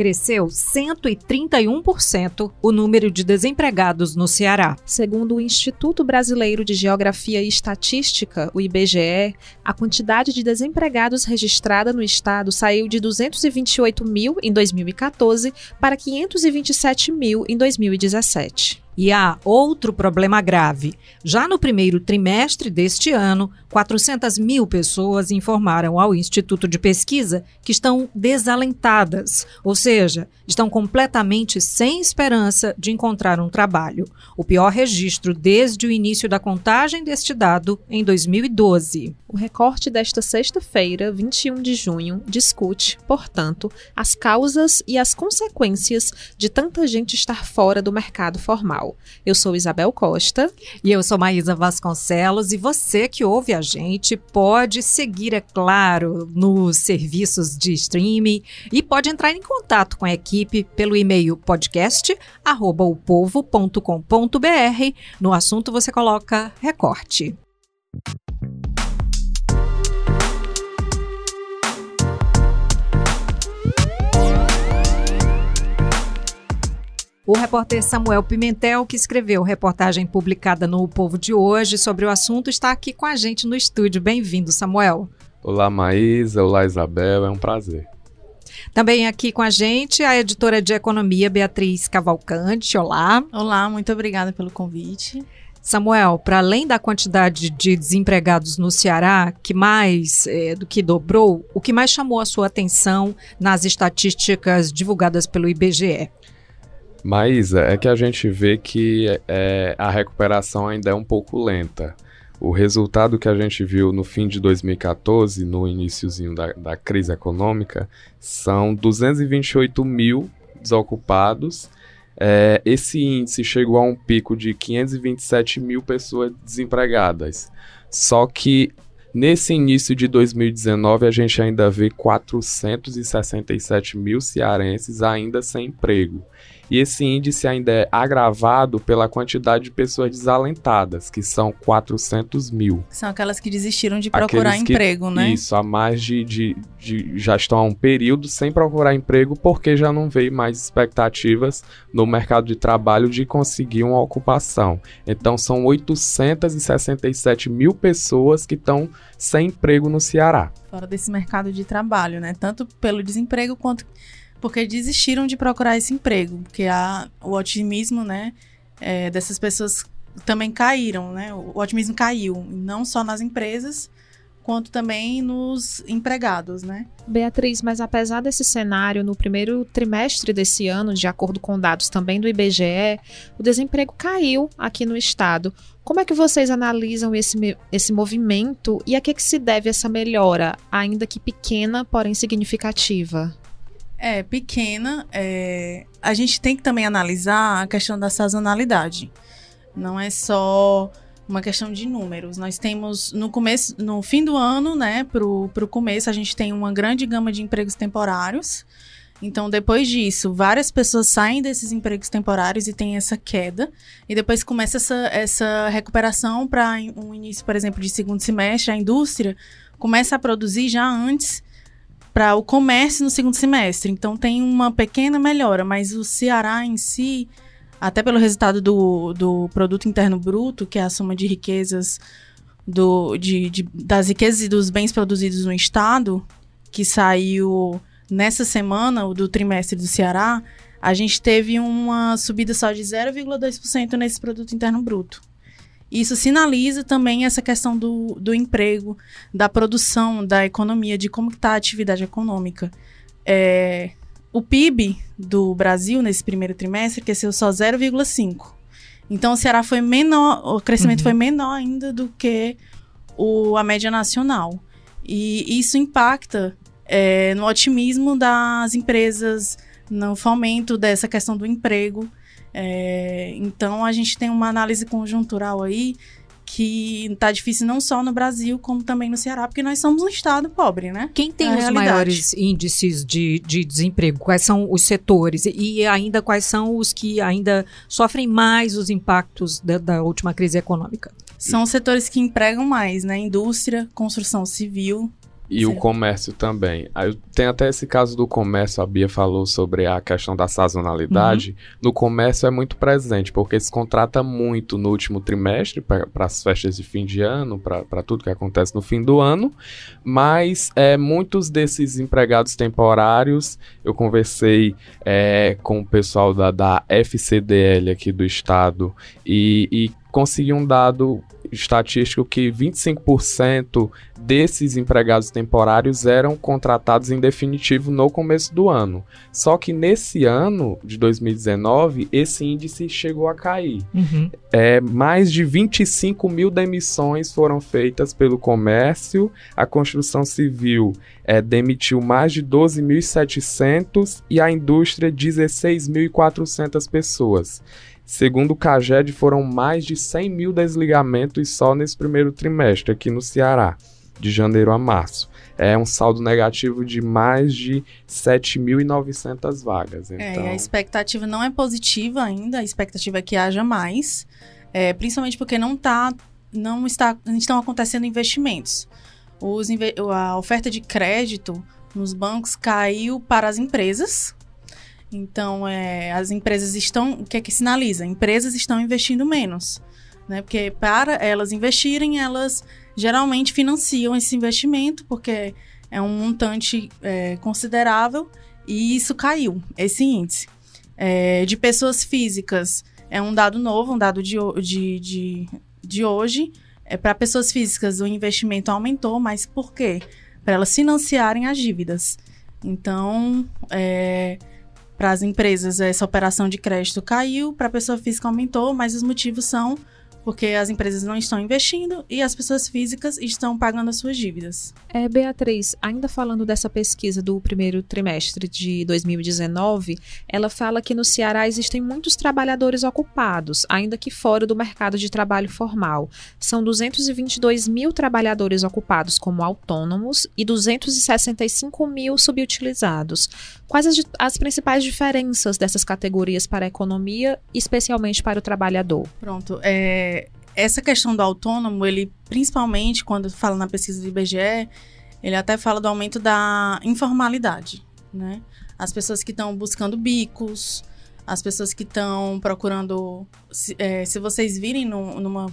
cresceu 131% o número de desempregados no Ceará. Segundo o Instituto Brasileiro de Geografia e Estatística, o IBGE, a quantidade de desempregados registrada no estado saiu de 228 mil em 2014 para 527 mil em 2017. E há outro problema grave. Já no primeiro trimestre deste ano, 400 mil pessoas informaram ao Instituto de Pesquisa que estão desalentadas, ou seja, estão completamente sem esperança de encontrar um trabalho. O pior registro desde o início da contagem deste dado em 2012. O recorte desta sexta-feira, 21 de junho, discute, portanto, as causas e as consequências de tanta gente estar fora do mercado formal. Eu sou Isabel Costa. E eu sou Maísa Vasconcelos. E você que ouve a gente pode seguir, é claro, nos serviços de streaming e pode entrar em contato com a equipe pelo e-mail podcast@opovo.com.br. No assunto você coloca recorte. O repórter Samuel Pimentel, que escreveu reportagem publicada no o Povo de hoje sobre o assunto, está aqui com a gente no estúdio. Bem-vindo, Samuel. Olá, Maísa. Olá, Isabel. É um prazer. Também aqui com a gente a editora de economia Beatriz Cavalcante. Olá. Olá, muito obrigada pelo convite. Samuel, para além da quantidade de desempregados no Ceará, que mais é, do que dobrou, o que mais chamou a sua atenção nas estatísticas divulgadas pelo IBGE? Maísa, é que a gente vê que é, a recuperação ainda é um pouco lenta. O resultado que a gente viu no fim de 2014, no iníciozinho da, da crise econômica, são 228 mil desocupados. É, esse índice chegou a um pico de 527 mil pessoas desempregadas. Só que nesse início de 2019 a gente ainda vê 467 mil cearenses ainda sem emprego. E esse índice ainda é agravado pela quantidade de pessoas desalentadas, que são 400 mil. São aquelas que desistiram de procurar emprego, né? Isso, há mais de, de, de, já estão há um período sem procurar emprego porque já não veio mais expectativas no mercado de trabalho de conseguir uma ocupação. Então são 867 mil pessoas que estão sem emprego no Ceará. Fora desse mercado de trabalho, né? Tanto pelo desemprego quanto porque desistiram de procurar esse emprego, porque a, o otimismo, né, é, dessas pessoas também caíram, né? O, otimismo caiu, não só nas empresas, quanto também nos empregados, né? Beatriz, mas apesar desse cenário, no primeiro trimestre desse ano, de acordo com dados também do IBGE, o desemprego caiu aqui no estado. Como é que vocês analisam esse, esse movimento e a que, que se deve essa melhora, ainda que pequena, porém significativa? É, pequena. É... A gente tem que também analisar a questão da sazonalidade. Não é só uma questão de números. Nós temos no começo, no fim do ano, né, pro, pro começo, a gente tem uma grande gama de empregos temporários. Então, depois disso, várias pessoas saem desses empregos temporários e tem essa queda. E depois começa essa, essa recuperação para um início, por exemplo, de segundo semestre. A indústria começa a produzir já antes para o comércio no segundo semestre. Então tem uma pequena melhora, mas o Ceará em si, até pelo resultado do, do produto interno bruto, que é a soma de riquezas do, de, de, das riquezas e dos bens produzidos no estado, que saiu nessa semana, o do trimestre do Ceará, a gente teve uma subida só de 0,2% nesse produto interno bruto. Isso sinaliza também essa questão do, do emprego, da produção, da economia, de como está a atividade econômica. É, o PIB do Brasil nesse primeiro trimestre cresceu só 0,5. Então o Ceará foi menor, o crescimento uhum. foi menor ainda do que o, a média nacional. E isso impacta é, no otimismo das empresas, no fomento dessa questão do emprego. É, então a gente tem uma análise conjuntural aí que está difícil não só no Brasil, como também no Ceará, porque nós somos um estado pobre, né? Quem tem é os realidade. maiores índices de, de desemprego? Quais são os setores? E ainda quais são os que ainda sofrem mais os impactos da, da última crise econômica? São os setores que empregam mais, né? Indústria, construção civil, E o comércio também. Tem até esse caso do comércio, a Bia falou sobre a questão da sazonalidade. Uhum. No comércio é muito presente, porque se contrata muito no último trimestre, para as festas de fim de ano, para tudo que acontece no fim do ano. Mas é, muitos desses empregados temporários, eu conversei é, com o pessoal da, da FCDL aqui do estado e, e consegui um dado estatístico que 25% desses empregados temporários eram contratados em definitivo no começo do ano. Só que nesse ano de 2019, esse índice chegou a cair. Uhum. É, mais de 25 mil demissões foram feitas pelo comércio, a construção civil é, demitiu mais de 12.700 e a indústria 16.400 pessoas. Segundo o CAGED, foram mais de 100 mil desligamentos só nesse primeiro trimestre aqui no Ceará, de janeiro a março. É um saldo negativo de mais de 7.900 vagas. Então... É, a expectativa não é positiva ainda, a expectativa é que haja mais, é, principalmente porque não, tá, não está, estão acontecendo investimentos. Os, a oferta de crédito nos bancos caiu para as empresas, então, é, as empresas estão. O que é que sinaliza? Empresas estão investindo menos. Né? Porque para elas investirem, elas geralmente financiam esse investimento, porque é um montante é, considerável, e isso caiu, esse índice. É, de pessoas físicas, é um dado novo, um dado de, de, de, de hoje. É, para pessoas físicas, o investimento aumentou, mas por quê? Para elas financiarem as dívidas. Então, é, para as empresas, essa operação de crédito caiu, para a pessoa física aumentou, mas os motivos são porque as empresas não estão investindo e as pessoas físicas estão pagando as suas dívidas. É, Beatriz, ainda falando dessa pesquisa do primeiro trimestre de 2019, ela fala que no Ceará existem muitos trabalhadores ocupados, ainda que fora do mercado de trabalho formal. São 222 mil trabalhadores ocupados como autônomos e 265 mil subutilizados. Quais as, as principais diferenças dessas categorias para a economia, especialmente para o trabalhador? Pronto. É, essa questão do autônomo, ele principalmente quando fala na pesquisa do IBGE, ele até fala do aumento da informalidade, né? As pessoas que estão buscando bicos, as pessoas que estão procurando. Se, é, se vocês virem no, numa,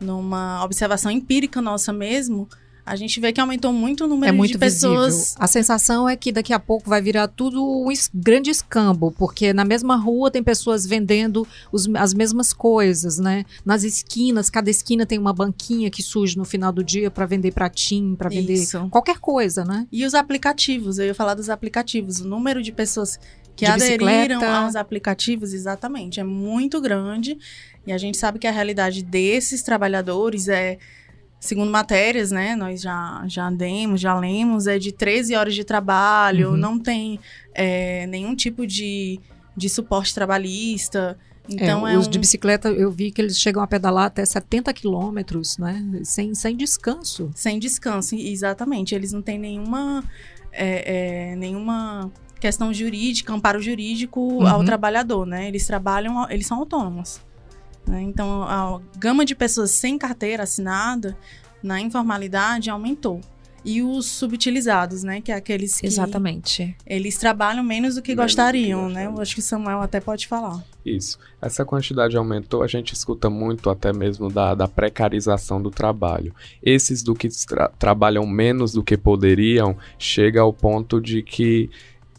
numa observação empírica nossa mesmo, a gente vê que aumentou muito o número é muito de pessoas. Visível. A sensação é que daqui a pouco vai virar tudo um grande escambo, porque na mesma rua tem pessoas vendendo os, as mesmas coisas, né? Nas esquinas, cada esquina tem uma banquinha que surge no final do dia para vender pratinho, para vender Isso. qualquer coisa, né? E os aplicativos, eu ia falar dos aplicativos, o número de pessoas que de aderiram bicicleta. aos aplicativos, exatamente, é muito grande. E a gente sabe que a realidade desses trabalhadores é segundo matérias, né, nós já, já demos, já lemos, é de 13 horas de trabalho, uhum. não tem é, nenhum tipo de, de suporte trabalhista. Então é, é os um... de bicicleta, eu vi que eles chegam a pedalar até 70 quilômetros, né? Sem, sem descanso. Sem descanso, exatamente. Eles não têm nenhuma, é, é, nenhuma questão jurídica, amparo jurídico uhum. ao trabalhador, né? Eles trabalham, eles são autônomos. Né? Então, a gama de pessoas sem carteira assinada na informalidade aumentou. E os subutilizados, né? Que é aqueles que. Exatamente. Eles trabalham menos do que menos gostariam, que né? Eu acho que o Samuel até pode falar. Isso. Essa quantidade aumentou, a gente escuta muito até mesmo da, da precarização do trabalho. Esses do que tra trabalham menos do que poderiam, chega ao ponto de que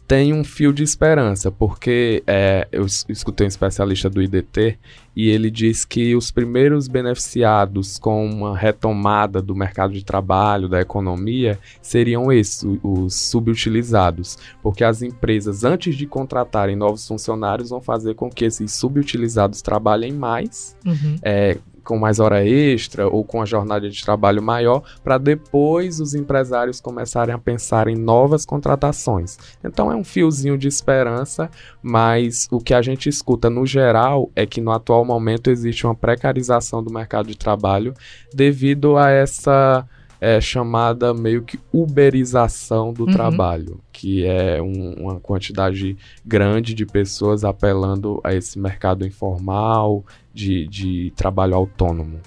tem um fio de esperança, porque é, eu escutei um especialista do IDT e ele diz que os primeiros beneficiados com uma retomada do mercado de trabalho, da economia, seriam esses, os subutilizados, porque as empresas, antes de contratarem novos funcionários, vão fazer com que esses subutilizados trabalhem mais, uhum. é, com mais hora extra ou com a jornada de trabalho maior, para depois os empresários começarem a pensar em novas contratações. Então é um fiozinho de esperança, mas o que a gente escuta no geral é que no atual momento existe uma precarização do mercado de trabalho devido a essa é chamada meio que uberização do uhum. trabalho, que é um, uma quantidade grande de pessoas apelando a esse mercado informal de, de trabalho autônomo.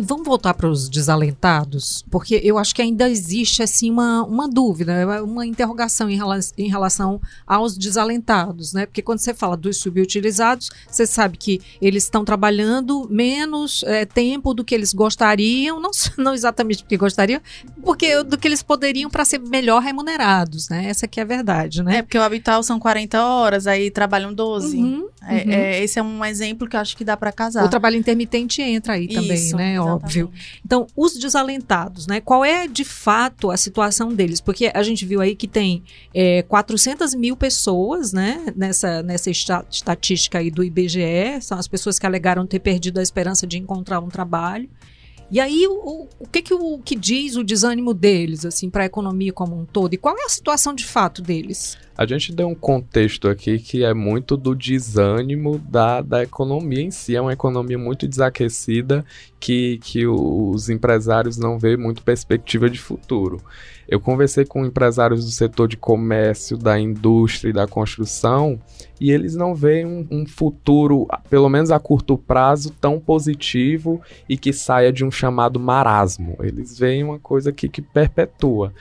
E vamos voltar para os desalentados, porque eu acho que ainda existe assim uma, uma dúvida, uma interrogação em, rela em relação aos desalentados, né? Porque quando você fala dos subutilizados, você sabe que eles estão trabalhando menos é, tempo do que eles gostariam, não, não exatamente porque gostariam, porque do que eles poderiam para ser melhor remunerados, né? Essa que é a verdade, né? É, porque o habital são 40 horas, aí trabalham 12. Uhum, É, uhum. é, esse é um exemplo que eu acho que dá para casar. O trabalho intermitente entra aí também, Isso, né? Óbvio. Então, os desalentados, né? Qual é de fato a situação deles? Porque a gente viu aí que tem é, 400 mil pessoas, né? Nessa, nessa esta- estatística aí do IBGE, são as pessoas que alegaram ter perdido a esperança de encontrar um trabalho. E aí, o, o- o que, que, o, que diz o desânimo deles, assim, para a economia como um todo? E qual é a situação de fato deles? A gente deu um contexto aqui que é muito do desânimo da, da economia em si. É uma economia muito desaquecida que, que os empresários não veem muito perspectiva de futuro. Eu conversei com empresários do setor de comércio, da indústria e da construção, e eles não veem um, um futuro, pelo menos a curto prazo, tão positivo e que saia de um chamado marasmo. Eles veem uma coisa que, que perpetua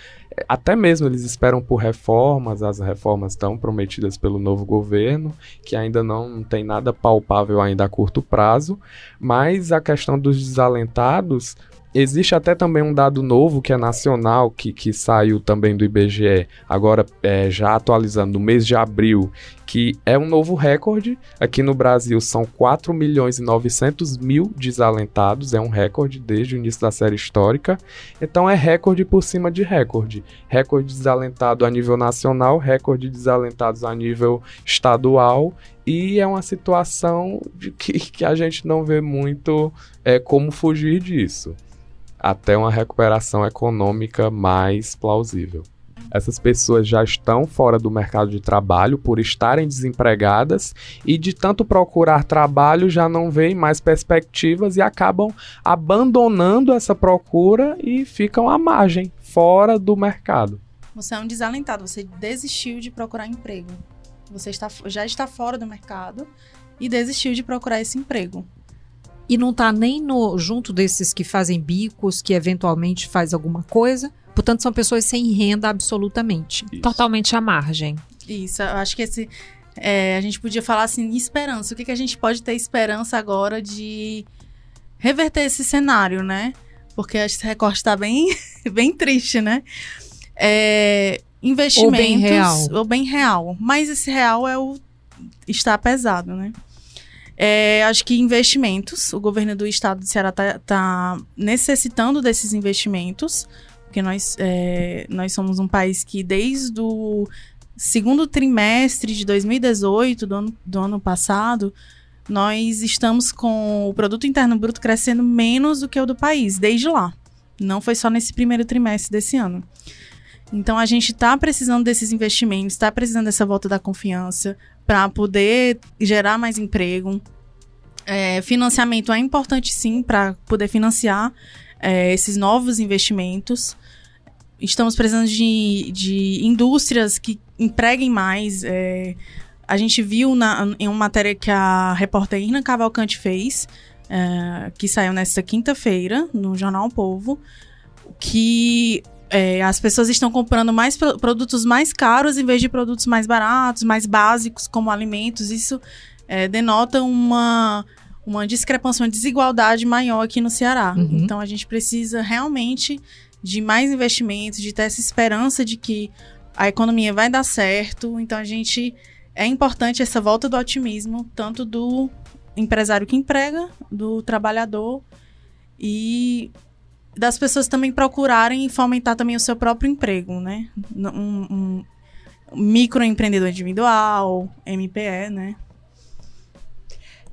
até mesmo eles esperam por reformas, as reformas estão prometidas pelo novo governo, que ainda não tem nada palpável ainda a curto prazo, mas a questão dos desalentados, existe até também um dado novo que é nacional, que, que saiu também do IBGE, agora é, já atualizando no mês de abril, que é um novo recorde. Aqui no Brasil são 4 milhões e 900 mil desalentados, é um recorde desde o início da série histórica. Então é recorde por cima de recorde. Recorde desalentado a nível nacional, recorde desalentados a nível estadual. E é uma situação de que, que a gente não vê muito é, como fugir disso. Até uma recuperação econômica mais plausível. Essas pessoas já estão fora do mercado de trabalho por estarem desempregadas e de tanto procurar trabalho já não veem mais perspectivas e acabam abandonando essa procura e ficam à margem, fora do mercado. Você é um desalentado, você desistiu de procurar emprego. Você está, já está fora do mercado e desistiu de procurar esse emprego. E não está nem no junto desses que fazem bicos, que eventualmente faz alguma coisa. Portanto, são pessoas sem renda absolutamente. Isso. Totalmente à margem. Isso, eu acho que esse. é, a gente podia falar assim, esperança. O que, que a gente pode ter esperança agora de reverter esse cenário, né? Porque esse recorte está bem, bem triste, né? É, investimentos. Ou bem real. Ou bem real. Mas esse real é o. está pesado, né? É, acho que investimentos. O governo do estado de Ceará está necessitando desses investimentos. Porque nós, é, nós somos um país que, desde o segundo trimestre de 2018, do ano, do ano passado, nós estamos com o produto interno bruto crescendo menos do que o do país, desde lá. Não foi só nesse primeiro trimestre desse ano. Então a gente está precisando desses investimentos, está precisando dessa volta da confiança para poder gerar mais emprego. É, financiamento é importante sim para poder financiar é, esses novos investimentos. Estamos precisando de, de indústrias que empreguem mais. é, a gente viu na, em uma matéria que a repórter Irna Cavalcante fez, é, que saiu nesta quinta-feira, no Jornal Povo, que é, as pessoas estão comprando mais pro- produtos mais caros em vez de produtos mais baratos, mais básicos, como alimentos. Isso é, denota uma, uma discrepância, uma desigualdade maior aqui no Ceará. Uhum. Então a gente precisa realmente de mais investimentos, de ter essa esperança de que a economia vai dar certo. Então a gente é importante essa volta do otimismo, tanto do empresário que emprega, do trabalhador e das pessoas também procurarem fomentar também o seu próprio emprego, né? Um, um microempreendedor individual, MPE, né?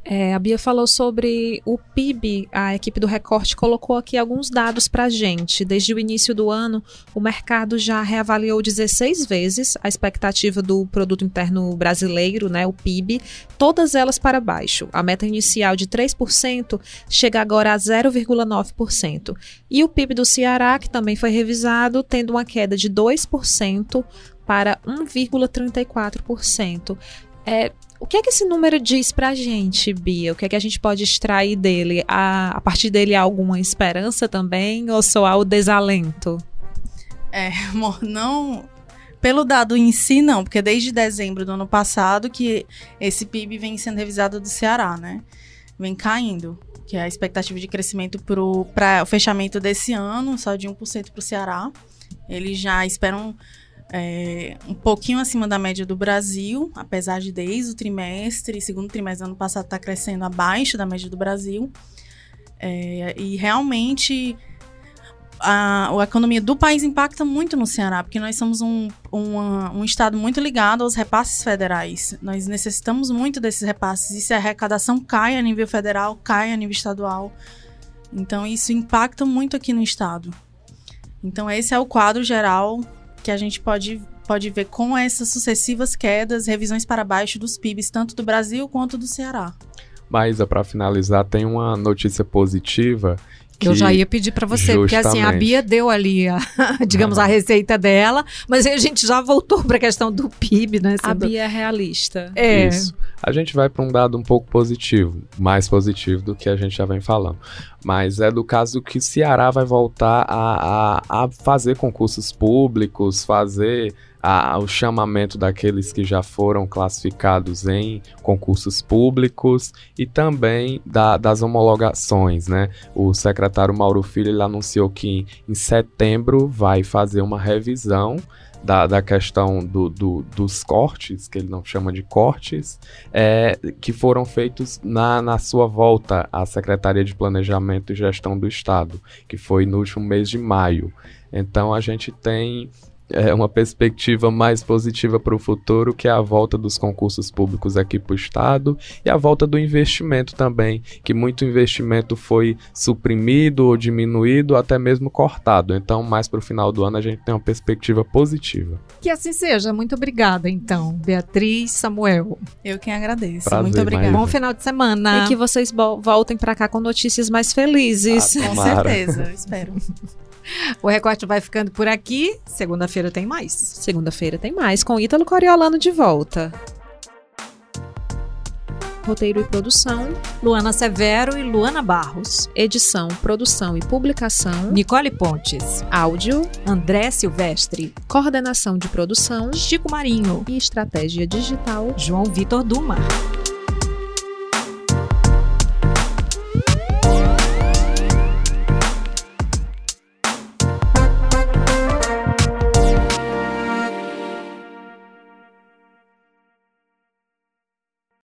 É, a Bia falou sobre o PIB, a equipe do Recorte colocou aqui alguns dados para a gente. Desde o início do ano, o mercado já reavaliou 16 vezes a expectativa do produto interno brasileiro, né, o PIB, todas elas para baixo. A meta inicial de 3% chega agora a 0,9%. E o PIB do Ceará, que também foi revisado, tendo uma queda de 2% para 1,34%. É, o que é que esse número diz pra gente, Bia? O que é que a gente pode extrair dele? A, a partir dele há alguma esperança também ou só há o desalento? É, não. Pelo dado em si, não, porque desde dezembro do ano passado que esse PIB vem sendo revisado do Ceará, né? Vem caindo, que é a expectativa de crescimento para o fechamento desse ano, só de 1% para o Ceará. Eles já esperam é, um pouquinho acima da média do Brasil, apesar de desde o trimestre, segundo trimestre do ano passado, estar tá crescendo abaixo da média do Brasil. É, e realmente a, a, economia do país impacta muito no Ceará, porque nós somos um, um estado muito ligado aos repasses federais. Nós necessitamos muito desses repasses. E se a arrecadação cai a nível federal, cai a nível estadual. Então, isso impacta muito aqui no estado. Então, esse é o quadro geral que a gente pode, pode ver com essas sucessivas quedas, revisões para baixo dos PIBs, tanto do Brasil quanto do Ceará. Maísa, para finalizar, tem uma notícia positiva eu já ia pedir para você, justamente. porque assim, a Bia deu ali, a, digamos, a receita dela, mas aí a gente já voltou para a questão do PIB, né? A Bia é realista. É. Isso. A gente vai para um dado um pouco positivo, mais positivo do que a gente já vem falando. Mas é do caso que Ceará vai voltar a, a, a fazer concursos públicos, fazer a, o chamamento daqueles que já foram classificados em concursos públicos e também da, das homologações, né? O secretário Mauro Filho ele anunciou que em setembro vai fazer uma revisão da, da questão do, do, dos cortes, que ele não chama de cortes, é, que foram feitos na, na sua volta à Secretaria de Planejamento e Gestão do Estado, que foi no último mês de maio. Então a gente tem é, uma perspectiva mais positiva para o futuro, que é a volta dos concursos públicos aqui para o Estado e a volta do investimento também, que muito investimento foi suprimido ou diminuído, até mesmo cortado. Então, mais para o final do ano, a gente tem uma perspectiva positiva. Que assim seja. Muito obrigada, então, Beatriz, Samuel. Eu quem agradeço. Prazer, muito obrigada. Bom final de semana. E que vocês voltem para cá com notícias mais felizes. Ah, com certeza, espero. O recorte vai ficando por aqui. Segunda-feira tem mais. Segunda-feira tem mais, com Ítalo Coriolano de volta. Roteiro e produção: Luana Severo e Luana Barros. Edição, produção e publicação: Nicole Pontes. Áudio: André Silvestre. Coordenação de produção: Chico Marinho. E estratégia digital: João Vitor Duma.